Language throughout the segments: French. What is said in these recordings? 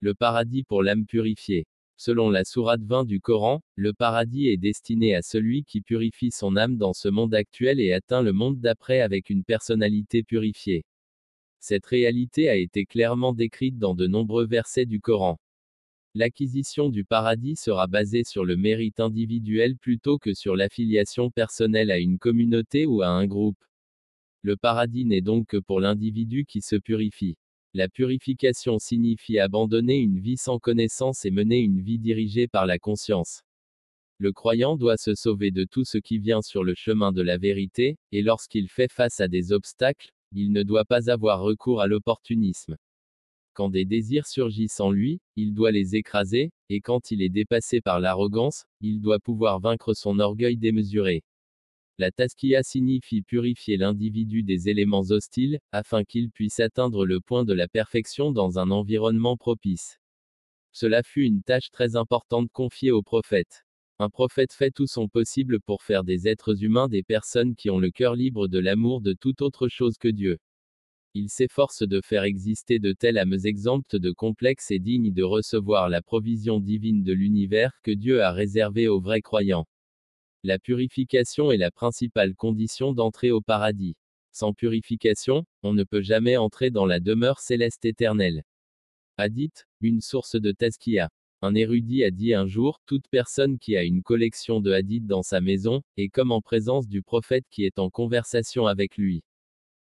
Le paradis pour l'âme purifiée. Selon la sourate 20 du Coran, le paradis est destiné à celui qui purifie son âme dans ce monde actuel et atteint le monde d'après avec une personnalité purifiée. Cette réalité a été clairement décrite dans de nombreux versets du Coran. L'acquisition du paradis sera basée sur le mérite individuel plutôt que sur l'affiliation personnelle à une communauté ou à un groupe. Le paradis n'est donc que pour l'individu qui se purifie. La purification signifie abandonner une vie sans connaissance et mener une vie dirigée par la conscience. Le croyant doit se sauver de tout ce qui vient sur le chemin de la vérité, et lorsqu'il fait face à des obstacles, il ne doit pas avoir recours à l'opportunisme. Quand des désirs surgissent en lui, il doit les écraser, et quand il est dépassé par l'arrogance, il doit pouvoir vaincre son orgueil démesuré. La taskia signifie purifier l'individu des éléments hostiles, afin qu'il puisse atteindre le point de la perfection dans un environnement propice. Cela fut une tâche très importante confiée au prophète. Un prophète fait tout son possible pour faire des êtres humains des personnes qui ont le cœur libre de l'amour de toute autre chose que Dieu. Il s'efforce de faire exister de telles âmes exemptes de complexes et dignes de recevoir la provision divine de l'univers que Dieu a réservé aux vrais croyants. La purification est la principale condition d'entrer au paradis. Sans purification, on ne peut jamais entrer dans la demeure céleste éternelle. Hadith, une source de Tazkiya. Un érudit a dit un jour, toute personne qui a une collection de hadiths dans sa maison, est comme en présence du prophète qui est en conversation avec lui.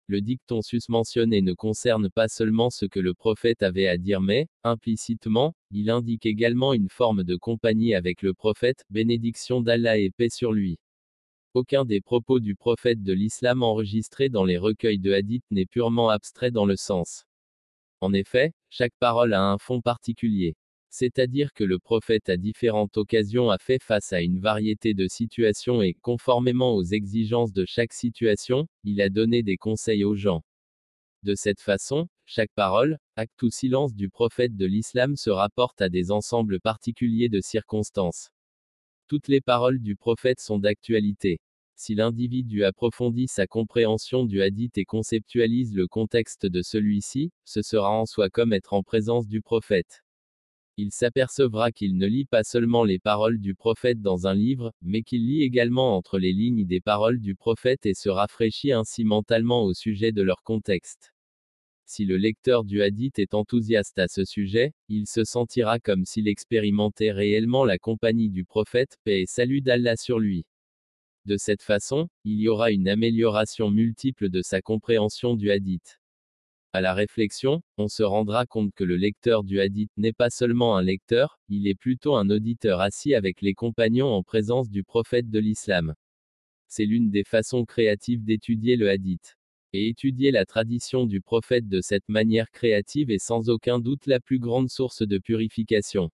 Le dicton susmentionné ne concerne pas seulement ce que le prophète avait à dire mais, implicitement, il indique également une forme de compagnie avec le prophète, bénédiction d'Allah et paix sur lui. Aucun des propos du prophète de l'islam enregistrés dans les recueils de hadith n'est purement abstrait dans le sens. En effet, chaque parole a un fond particulier. C'est-à-dire que le prophète à différentes occasions a fait face à une variété de situations et, conformément aux exigences de chaque situation, il a donné des conseils aux gens. De cette façon, chaque parole, acte ou silence du prophète de l'islam se rapporte à des ensembles particuliers de circonstances. Toutes les paroles du prophète sont d'actualité. Si l'individu approfondit sa compréhension du hadith et conceptualise le contexte de celui-ci, ce sera en soi comme être en présence du prophète il s'apercevra qu'il ne lit pas seulement les paroles du prophète dans un livre, mais qu'il lit également entre les lignes des paroles du prophète et se rafraîchit ainsi mentalement au sujet de leur contexte. Si le lecteur du hadith est enthousiaste à ce sujet, il se sentira comme s'il expérimentait réellement la compagnie du prophète, paix et salut d'Allah sur lui. De cette façon, il y aura une amélioration multiple de sa compréhension du hadith. À la réflexion, on se rendra compte que le lecteur du hadith n'est pas seulement un lecteur, il est plutôt un auditeur assis avec les compagnons en présence du prophète de l'islam. C'est l'une des façons créatives d'étudier le hadith. Et étudier la tradition du prophète de cette manière créative est sans aucun doute la plus grande source de purification.